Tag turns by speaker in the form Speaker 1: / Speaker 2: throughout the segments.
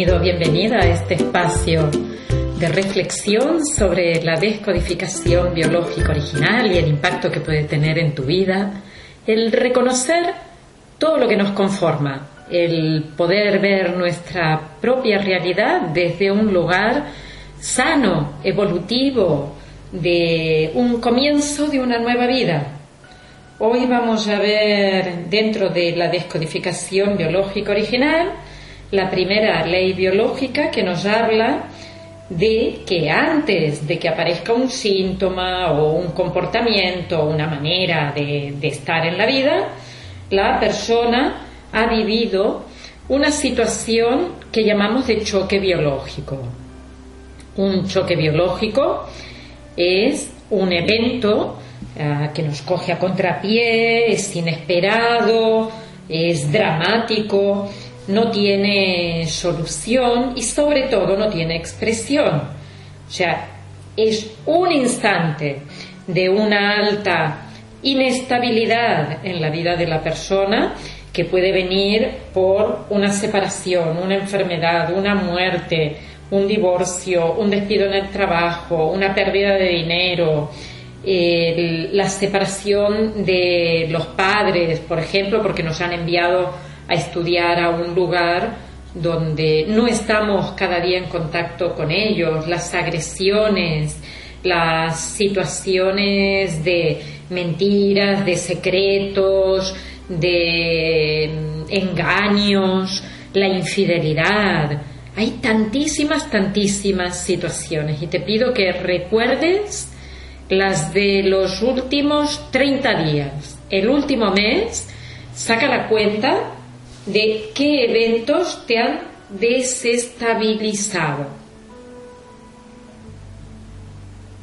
Speaker 1: Bienvenido, bienvenida a este espacio de reflexión sobre la descodificación biológica original y el impacto que puede tener en tu vida, el reconocer todo lo que nos conforma, el poder ver nuestra propia realidad desde un lugar sano, evolutivo, de un comienzo de una nueva vida. Hoy vamos a ver dentro de la descodificación biológica original la primera ley biológica que nos habla de que antes de que aparezca un síntoma o un comportamiento o una manera de, estar en la vida, la persona ha vivido una situación que llamamos de choque biológico. Un choque biológico es un evento uh, que nos coge a contrapié, es inesperado, es dramático, no tiene solución y sobre todo no tiene expresión. O sea, es un instante de una alta inestabilidad en la vida de la persona que puede venir por una separación, una enfermedad, una muerte, un divorcio, un despido en el trabajo, una pérdida de dinero, la separación de los padres, por ejemplo, porque nos han enviado a estudiar a un lugar donde no estamos cada día en contacto con ellos, las agresiones, las situaciones de mentiras, de secretos, de engaños, la infidelidad. Hay tantísimas, tantísimas situaciones y te pido que recuerdes las de los últimos 30 días. El último mes, saca la cuenta de qué eventos te han desestabilizado.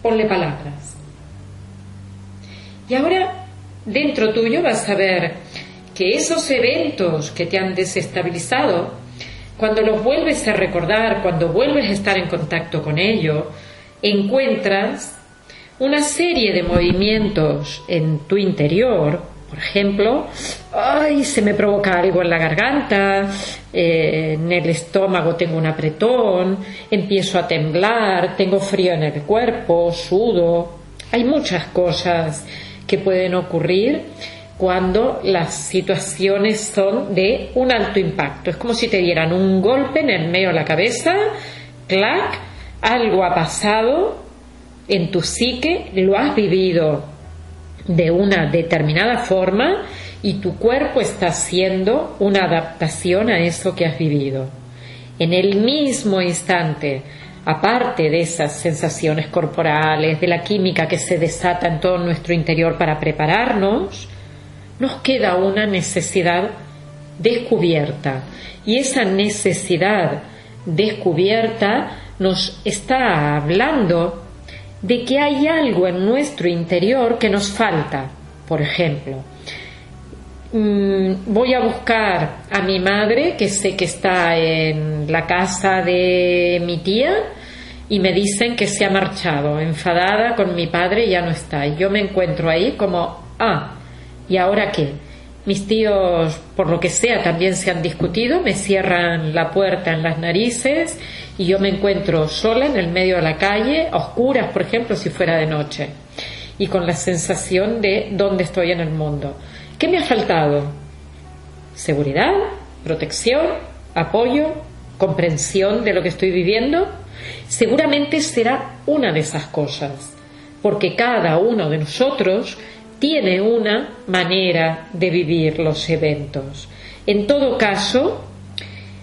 Speaker 1: Ponle palabras. Y ahora dentro tuyo vas a ver que esos eventos que te han desestabilizado, cuando los vuelves a recordar, cuando vuelves a estar en contacto con ello, encuentras una serie de movimientos en tu interior, por ejemplo, ay, se me provoca algo en la garganta, eh, en el estómago tengo un apretón, empiezo a temblar, tengo frío en el cuerpo, sudo. Hay muchas cosas que pueden ocurrir cuando las situaciones son de un alto impacto. Es como si te dieran un golpe en el medio de la cabeza, clac, algo ha pasado en tu psique, lo has vivido de una determinada forma y tu cuerpo está haciendo una adaptación a eso que has vivido. En el mismo instante aparte de esas sensaciones corporales, de la química que se desata en todo nuestro interior para prepararnos, nos queda una necesidad descubierta. Y esa necesidad descubierta nos está hablando de que hay algo en nuestro interior que nos falta. Por ejemplo, mm, voy a buscar a mi madre, que sé que está en la casa de mi tía, y me dicen que se ha marchado, enfadada con mi padre ya no está. Y yo me encuentro ahí como, ah, ¿y ahora qué? Mis tíos, por lo que sea, también se han discutido, me cierran la puerta en las narices y yo me encuentro sola en el medio de la calle, a oscuras, por ejemplo, si fuera de noche, y con la sensación de dónde estoy en el mundo. ¿Qué me ha faltado? Seguridad, protección, apoyo, comprensión de lo que estoy viviendo Seguramente será una de esas cosas, porque cada uno de nosotros tiene una manera de vivir los eventos. En todo caso,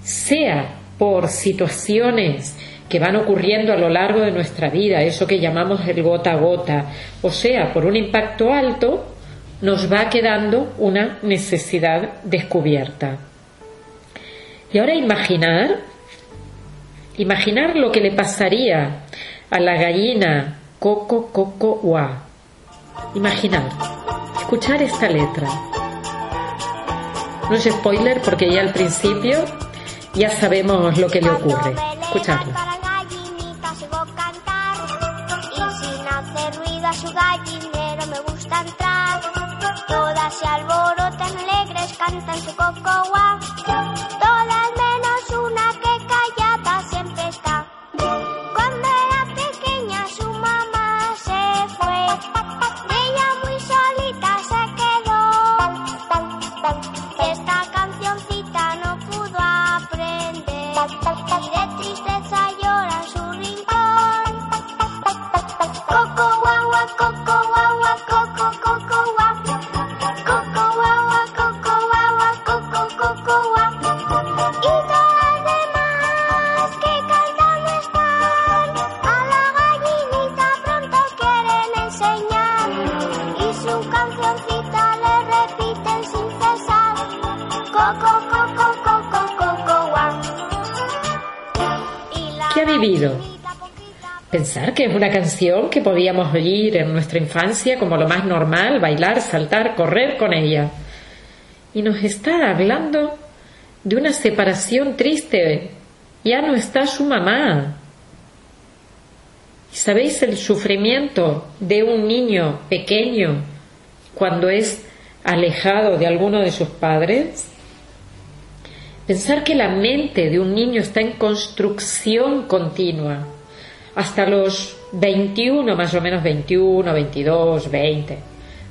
Speaker 1: sea por situaciones que van ocurriendo a lo largo de nuestra vida, eso que llamamos el gota a gota, o sea, por un impacto alto, nos va quedando una necesidad descubierta. Y ahora imaginar Imaginar lo que le pasaría a la gallina coco coco wa. Imaginar. Escuchar esta letra. No es spoiler porque ya al principio ya sabemos lo que le ocurre. Escucharla.
Speaker 2: su gallinero me gusta entrar. Todas se alborotan alegres, cantan su coco una
Speaker 1: canción que podíamos oír en nuestra infancia como lo más normal, bailar, saltar, correr con ella. Y nos está hablando de una separación triste. Ya no está su mamá. ¿Y sabéis el sufrimiento de un niño pequeño cuando es alejado de alguno de sus padres? Pensar que la mente de un niño está en construcción continua hasta los 21, más o menos 21, 22, 20.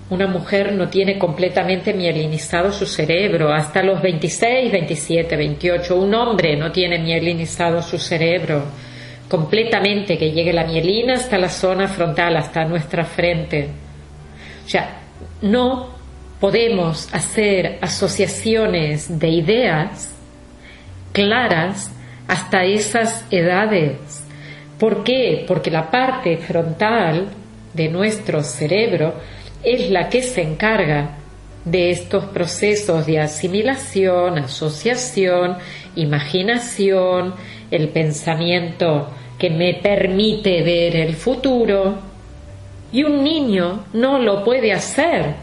Speaker 1: Una mujer no tiene completamente mielinizado su cerebro hasta los 26, 27, 28. Un hombre no tiene mielinizado su cerebro completamente, que llegue la mielina hasta la zona frontal, hasta nuestra frente. O sea, no podemos hacer asociaciones de ideas claras hasta esas edades. ¿Por qué? Porque la parte frontal de nuestro cerebro es la que se encarga de estos procesos de asimilación, asociación, imaginación, el pensamiento que me permite ver el futuro. Y un niño no lo puede hacer.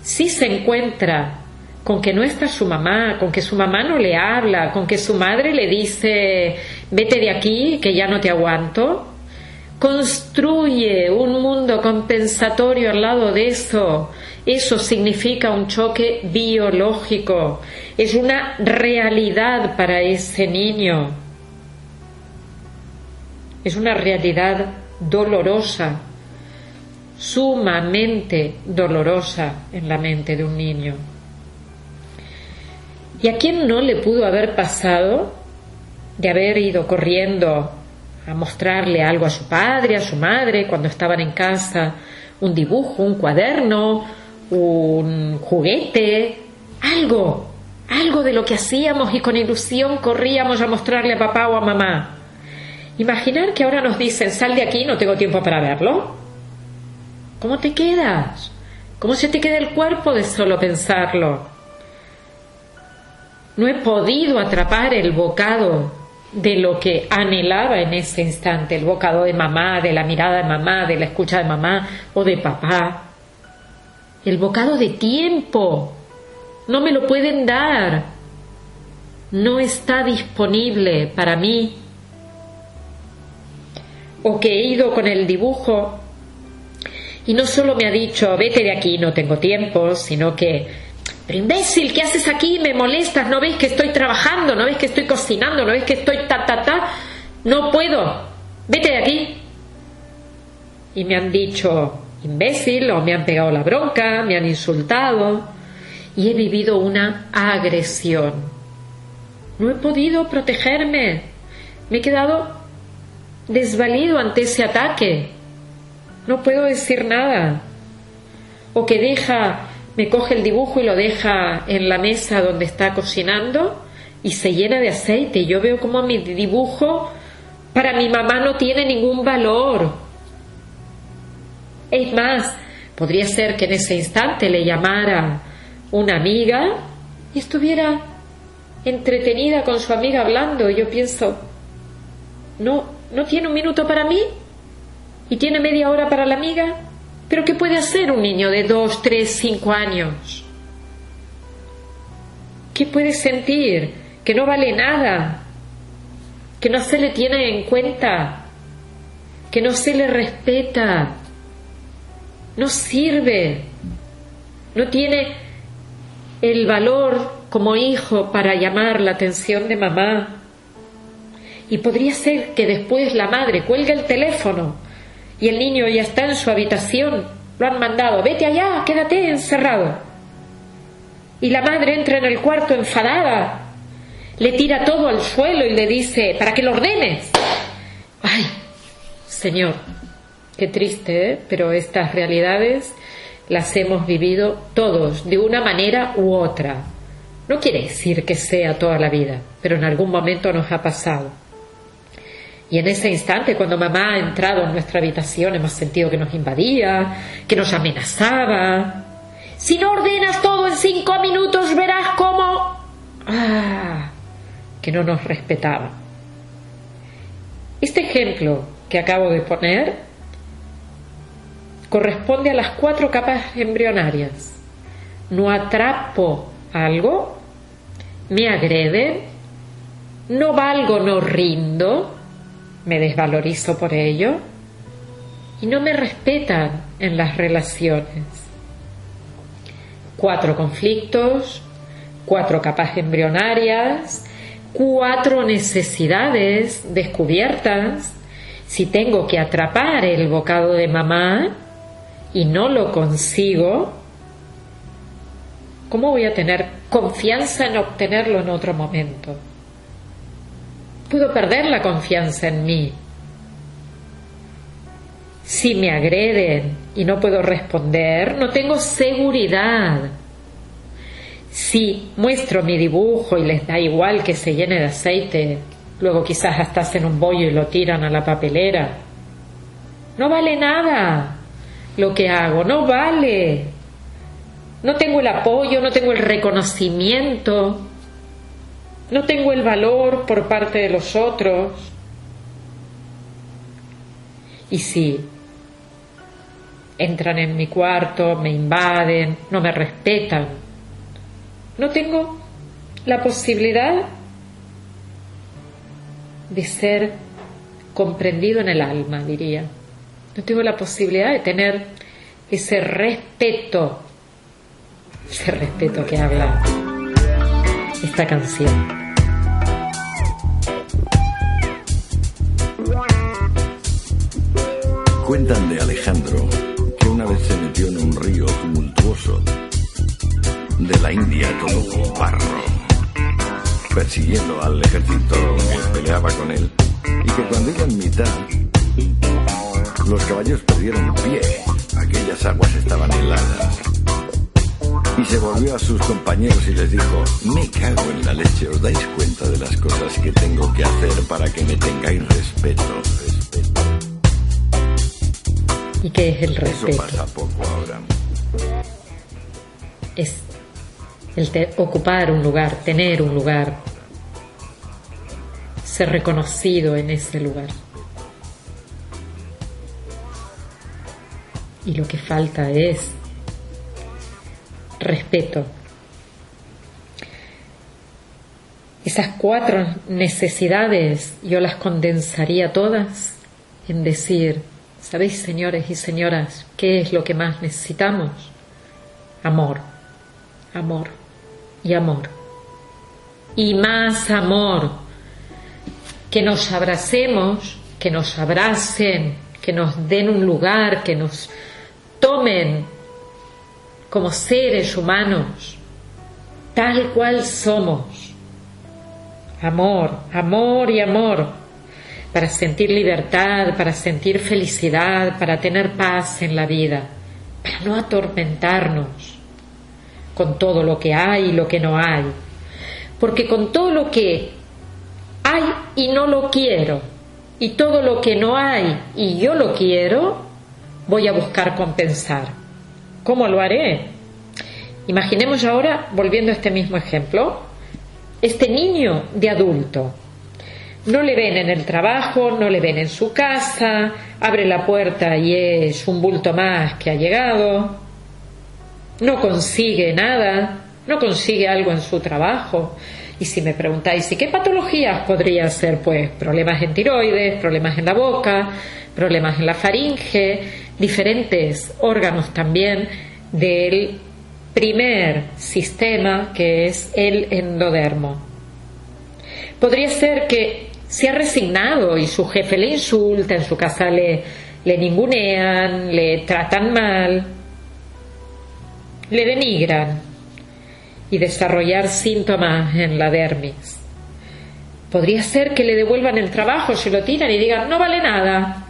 Speaker 1: Si se encuentra con que no está su mamá, con que su mamá no le habla, con que su madre le dice vete de aquí, que ya no te aguanto, construye un mundo compensatorio al lado de eso. Eso significa un choque biológico, es una realidad para ese niño, es una realidad dolorosa, sumamente dolorosa en la mente de un niño. ¿Y a quién no le pudo haber pasado de haber ido corriendo a mostrarle algo a su padre, a su madre, cuando estaban en casa, un dibujo, un cuaderno, un juguete, algo, algo de lo que hacíamos y con ilusión corríamos a mostrarle a papá o a mamá? Imaginar que ahora nos dicen, sal de aquí, no tengo tiempo para verlo. ¿Cómo te quedas? ¿Cómo se te queda el cuerpo de solo pensarlo? No he podido atrapar el bocado de lo que anhelaba en ese instante, el bocado de mamá, de la mirada de mamá, de la escucha de mamá o de papá. El bocado de tiempo. No me lo pueden dar. No está disponible para mí. O que he ido con el dibujo y no solo me ha dicho vete de aquí, no tengo tiempo, sino que pero imbécil, ¿qué haces aquí? Me molestas, ¿no ves que estoy trabajando? ¿No ves que estoy cocinando? ¿No ves que estoy ta, ta, ta? No puedo. Vete de aquí. Y me han dicho imbécil o me han pegado la bronca, me han insultado y he vivido una agresión. No he podido protegerme. Me he quedado desvalido ante ese ataque. No puedo decir nada. O que deja me coge el dibujo y lo deja en la mesa donde está cocinando y se llena de aceite. Yo veo como mi dibujo para mi mamá no tiene ningún valor. Es más, podría ser que en ese instante le llamara una amiga y estuviera entretenida con su amiga hablando. Y yo pienso, no, no tiene un minuto para mí y tiene media hora para la amiga. Pero ¿qué puede hacer un niño de dos, tres, cinco años? ¿Qué puede sentir? Que no vale nada, que no se le tiene en cuenta, que no se le respeta, no sirve, no tiene el valor como hijo para llamar la atención de mamá. Y podría ser que después la madre cuelgue el teléfono y el niño ya está en su habitación, lo han mandado, vete allá, quédate encerrado. Y la madre entra en el cuarto enfadada, le tira todo al suelo y le dice, para que lo ordenes. Ay, Señor, qué triste, ¿eh? pero estas realidades las hemos vivido todos, de una manera u otra. No quiere decir que sea toda la vida, pero en algún momento nos ha pasado. Y en ese instante, cuando mamá ha entrado en nuestra habitación, hemos sentido que nos invadía, que nos amenazaba. Si no ordenas todo en cinco minutos, verás cómo... Ah, que no nos respetaba. Este ejemplo que acabo de poner corresponde a las cuatro capas embrionarias. No atrapo algo, me agreden, no valgo, no rindo, me desvalorizo por ello y no me respetan en las relaciones. Cuatro conflictos, cuatro capas embrionarias, cuatro necesidades descubiertas. Si tengo que atrapar el bocado de mamá y no lo consigo, ¿cómo voy a tener confianza en obtenerlo en otro momento? Puedo perder la confianza en mí. Si me agreden y no puedo responder, no tengo seguridad. Si muestro mi dibujo y les da igual que se llene de aceite, luego quizás hasta hacen un bollo y lo tiran a la papelera. No vale nada lo que hago, no vale. No tengo el apoyo, no tengo el reconocimiento, no tengo el valor por parte de los otros. Y si entran en mi cuarto, me invaden, no me respetan, no tengo la posibilidad de ser comprendido en el alma, diría. No tengo la posibilidad de tener ese respeto, ese respeto que habla esta canción.
Speaker 3: Cuentan de Alejandro que una vez se metió en un río tumultuoso de la India todo con barro, persiguiendo al ejército que peleaba con él, y que cuando iba en mitad, los caballos perdieron pie, aquellas aguas estaban heladas. Y se volvió a sus compañeros y les dijo, me cago en la leche, ¿os dais cuenta de las cosas que tengo que hacer para que me tengáis respeto?
Speaker 1: ¿Y qué es el respeto?
Speaker 3: Eso pasa poco ahora.
Speaker 1: Es el ocupar un lugar, tener un lugar, ser reconocido en ese lugar. Y lo que falta es respeto. Esas cuatro necesidades yo las condensaría todas en decir, ¿Sabéis, señores y señoras, qué es lo que más necesitamos? Amor, amor y amor. Y más amor. Que nos abracemos, que nos abracen, que nos den un lugar, que nos tomen como seres humanos, tal cual somos. Amor, amor y amor para sentir libertad, para sentir felicidad, para tener paz en la vida, para no atormentarnos con todo lo que hay y lo que no hay. Porque con todo lo que hay y no lo quiero, y todo lo que no hay y yo lo quiero, voy a buscar compensar. ¿Cómo lo haré? Imaginemos ahora, volviendo a este mismo ejemplo, este niño de adulto no le ven en el trabajo, no le ven en su casa, abre la puerta y es un bulto más que ha llegado, no consigue nada, no consigue algo en su trabajo. Y si me preguntáis, ¿y qué patologías podría ser? Pues problemas en tiroides, problemas en la boca, problemas en la faringe, diferentes órganos también del primer sistema que es el endodermo. Podría ser que se ha resignado y su jefe le insulta, en su casa le, le ningunean, le tratan mal, le denigran y desarrollar síntomas en la dermis. Podría ser que le devuelvan el trabajo, se lo tiran y digan no vale nada,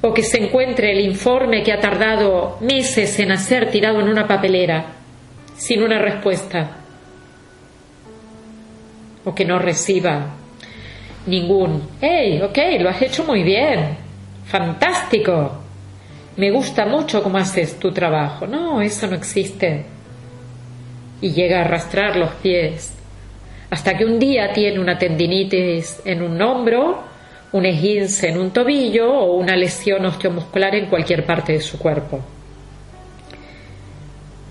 Speaker 1: o que se encuentre el informe que ha tardado meses en hacer tirado en una papelera, sin una respuesta, o que no reciba ningún, hey, ok, lo has hecho muy bien, fantástico, me gusta mucho cómo haces tu trabajo. No, eso no existe. Y llega a arrastrar los pies, hasta que un día tiene una tendinitis en un hombro, un esguince en un tobillo o una lesión osteomuscular en cualquier parte de su cuerpo.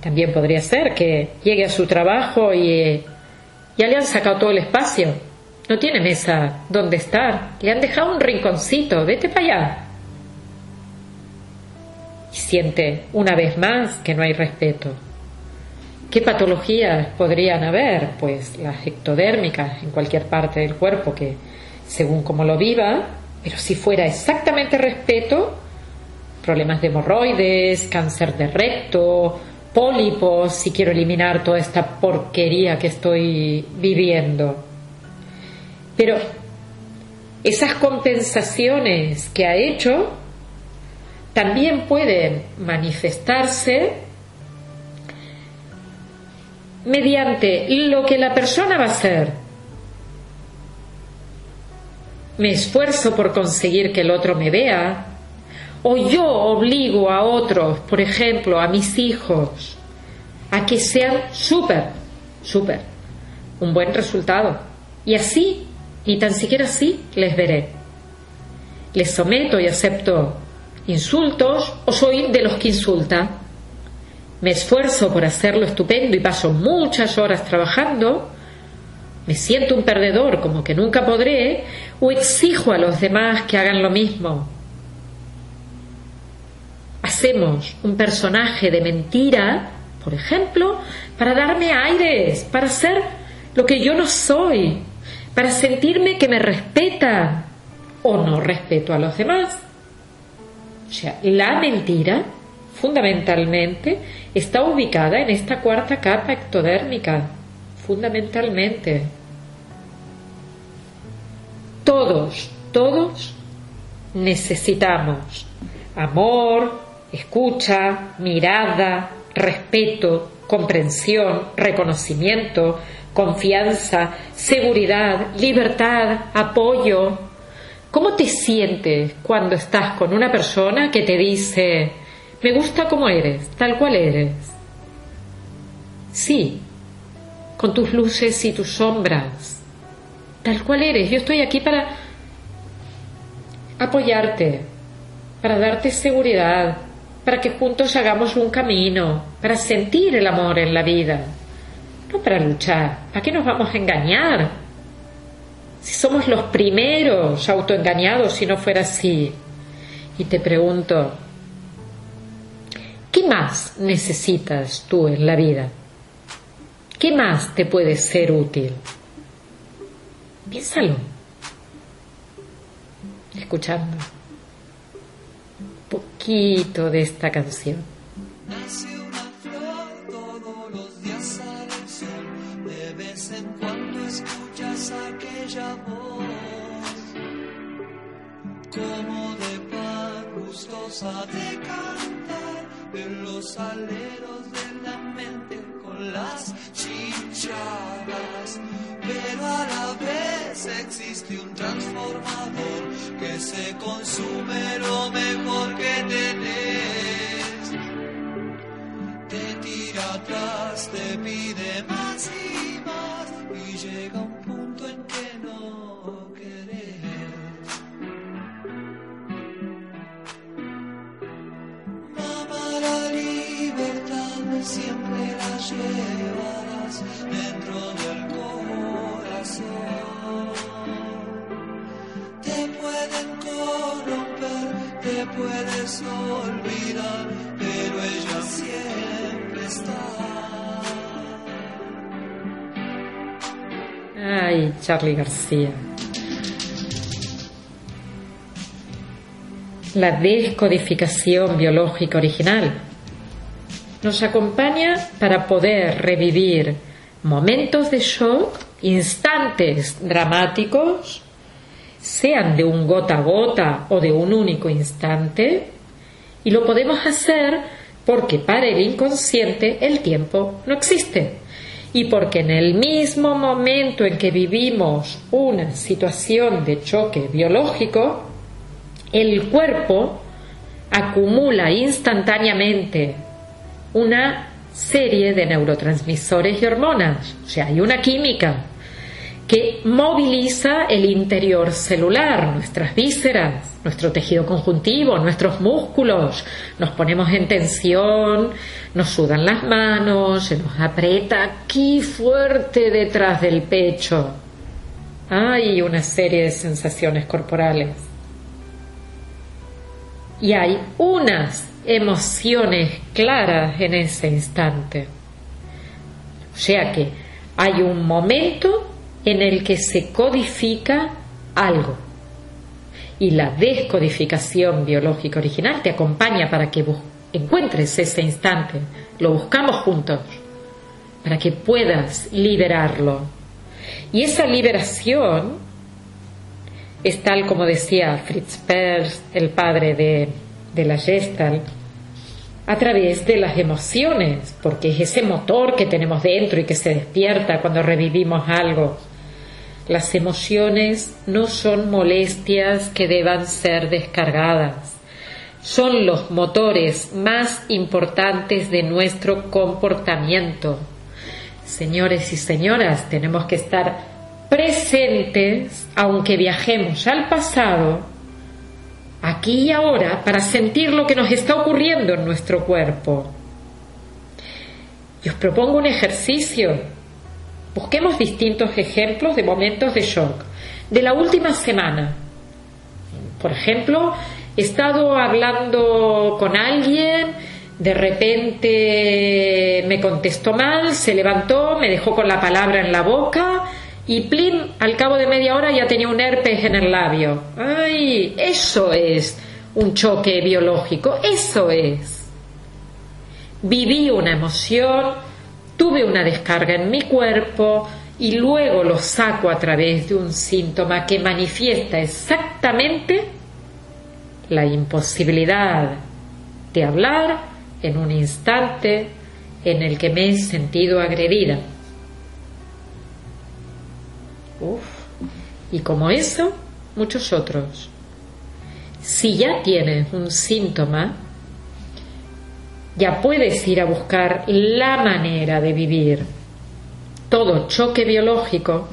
Speaker 1: También podría ser que llegue a su trabajo y ya le han sacado todo el espacio. No tiene mesa donde estar. Le han dejado un rinconcito. Vete para allá. Y siente una vez más que no hay respeto. ¿Qué patologías podrían haber? Pues las ectodérmicas en cualquier parte del cuerpo que, según como lo viva, pero si fuera exactamente respeto, problemas de hemorroides, cáncer de recto, pólipos, si quiero eliminar toda esta porquería que estoy viviendo. Pero esas compensaciones que ha hecho también pueden manifestarse mediante lo que la persona va a hacer. Me esfuerzo por conseguir que el otro me vea, o yo obligo a otros, por ejemplo, a mis hijos, a que sean súper, súper, un buen resultado. Y así, ni tan siquiera así, les veré. Les someto y acepto insultos o soy de los que insulta. Me esfuerzo por hacerlo estupendo y paso muchas horas trabajando. Me siento un perdedor como que nunca podré o exijo a los demás que hagan lo mismo hacemos un personaje de mentira, por ejemplo, para darme aires, para ser lo que yo no soy, para sentirme que me respeta o no respeto a los demás. O sea, la mentira fundamentalmente está ubicada en esta cuarta capa ectodérmica, fundamentalmente. Todos, todos necesitamos amor, escucha, mirada, respeto, comprensión, reconocimiento, confianza, seguridad, libertad, apoyo. ¿Cómo te sientes cuando estás con una persona que te dice, me gusta como eres, tal cual eres? Sí, con tus luces y tus sombras, tal cual eres. Yo estoy aquí para apoyarte, para darte seguridad, para que juntos hagamos un camino, para sentir el amor en la vida, no para luchar. ¿Para qué nos vamos a engañar? Si somos los primeros autoengañados si no fuera así. Y te pregunto, ¿qué más necesitas tú en la vida? ¿Qué más te puede ser útil? Piénsalo. Escuchando poquito de esta canción.
Speaker 4: Siempre la llevarás dentro del corazón. Te pueden corromper, te puedes olvidar, pero ella siempre está.
Speaker 1: Ay, Charlie García. La descodificación biológica original nos acompaña para poder revivir momentos de shock, instantes dramáticos, sean de un gota a gota o de un único instante, y lo podemos hacer porque para el inconsciente el tiempo no existe. y porque en el mismo momento en que vivimos una situación de choque biológico, el cuerpo acumula instantáneamente una serie de neurotransmisores y hormonas, o sea, hay una química que moviliza el interior celular, nuestras vísceras, nuestro tejido conjuntivo, nuestros músculos. Nos ponemos en tensión, nos sudan las manos, se nos aprieta aquí fuerte detrás del pecho. Hay una serie de sensaciones corporales. Y hay unas emociones claras en ese instante. O sea que hay un momento en el que se codifica algo. Y la descodificación biológica original te acompaña para que encuentres ese instante, lo buscamos juntos, para que puedas liberarlo. Y esa liberación es tal como decía Fritz Perls, el padre de, de la Gestalt, a través de las emociones, porque es ese motor que tenemos dentro y que se despierta cuando revivimos algo. Las emociones no son molestias que deban ser descargadas. Son los motores más importantes de nuestro comportamiento. Señores y señoras, tenemos que estar presentes, aunque viajemos al pasado, aquí y ahora, para sentir lo que nos está ocurriendo en nuestro cuerpo. Y os propongo un ejercicio Busquemos distintos ejemplos de momentos de shock. De la última semana, por ejemplo, he estado hablando con alguien, de repente me contestó mal, se levantó, me dejó con la palabra en la boca y plin, al cabo de media hora ya tenía un herpes en el labio. ¡Ay! Eso es un choque biológico, eso es. Viví una emoción, tuve una descarga en mi cuerpo y luego lo saco a través de un síntoma que manifiesta exactamente la imposibilidad de hablar en un instante en el que me he sentido agredida. Y como eso, muchos otros. Si ya tienes un síntoma, ya puedes ir a buscar la manera de vivir. Todo choque biológico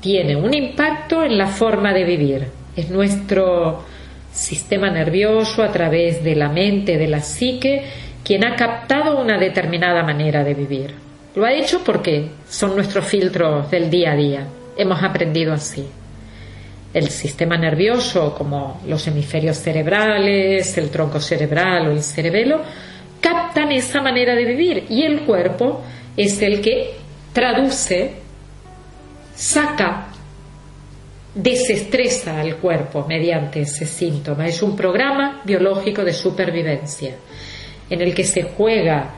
Speaker 1: tiene un impacto en la forma de vivir. Es nuestro sistema nervioso a través de la mente, de la psique, quien ha captado una determinada manera de vivir. Lo ha hecho porque son nuestros filtros del día a día. Hemos aprendido así. El sistema nervioso, como los hemisferios cerebrales, el tronco cerebral o el cerebelo, captan esa manera de vivir y el cuerpo es el que traduce, saca, desestresa al cuerpo mediante ese síntoma. Es un programa biológico de supervivencia en el que se juega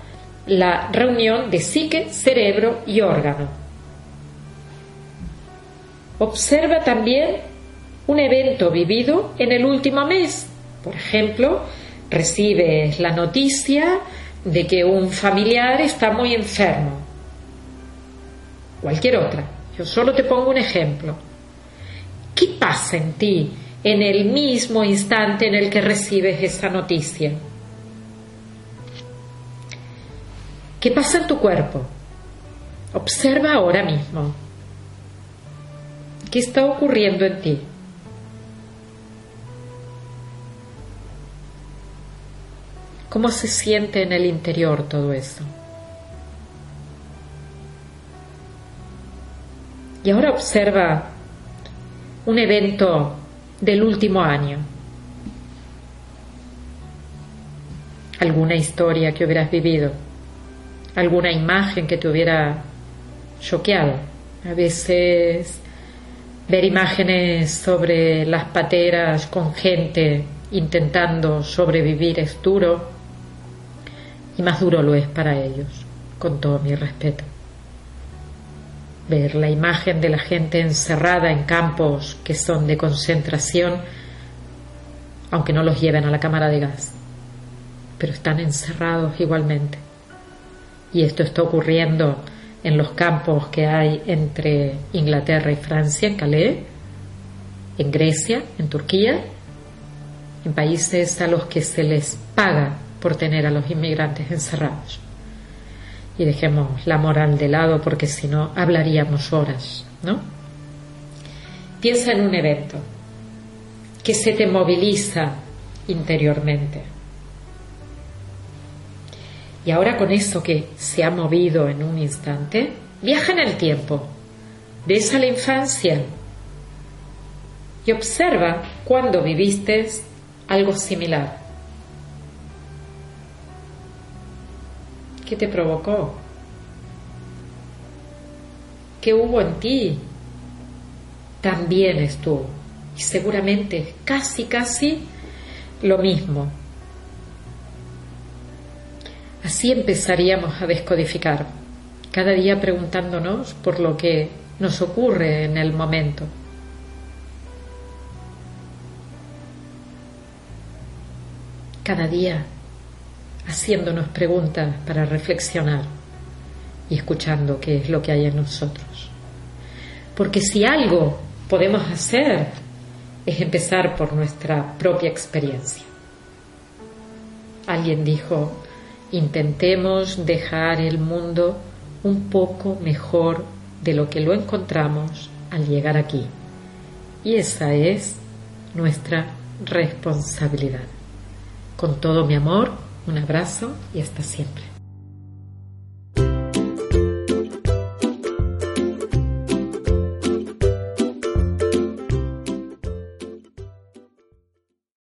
Speaker 1: la reunión de psique, cerebro y órgano. Observa también un evento vivido en el último mes. Por ejemplo, recibes la noticia de que un familiar está muy enfermo. Cualquier otra. Yo solo te pongo un ejemplo. ¿Qué pasa en ti en el mismo instante en el que recibes esa noticia? ¿Qué pasa en tu cuerpo? Observa ahora mismo. ¿Qué está ocurriendo en ti? ¿Cómo se siente en el interior todo eso? Y ahora observa un evento del último año. Alguna historia que hubieras vivido, alguna imagen que te hubiera choqueado. A veces ver imágenes sobre las pateras con gente intentando sobrevivir es duro y más duro lo es para ellos, con todo mi respeto. Ver la imagen de la gente encerrada en campos que son de concentración, aunque no los lleven a la cámara de gas, pero están encerrados igualmente. Y esto está ocurriendo en los campos que hay entre Inglaterra y Francia, en Calais, en Grecia, en Turquía, en países a los que se les paga por tener a los inmigrantes encerrados. Y dejemos la moral de lado porque si no hablaríamos horas, ¿no? Piensa en un evento que se te moviliza interiormente. Y ahora con eso que se ha movido en un instante, viaja en el tiempo, ves a la infancia y observa cuando viviste algo similar. ¿Qué te provocó? ¿Qué hubo en ti? También estuvo. Y seguramente casi, casi lo mismo. Así empezaríamos a descodificar, cada día preguntándonos por lo que nos ocurre en el momento. Cada día haciéndonos preguntas para reflexionar y escuchando qué es lo que hay en nosotros. Porque si algo podemos hacer es empezar por nuestra propia experiencia. Alguien dijo, intentemos dejar el mundo un poco mejor de lo que lo encontramos al llegar aquí. Y esa es nuestra responsabilidad. Con todo mi amor, un abrazo y hasta siempre.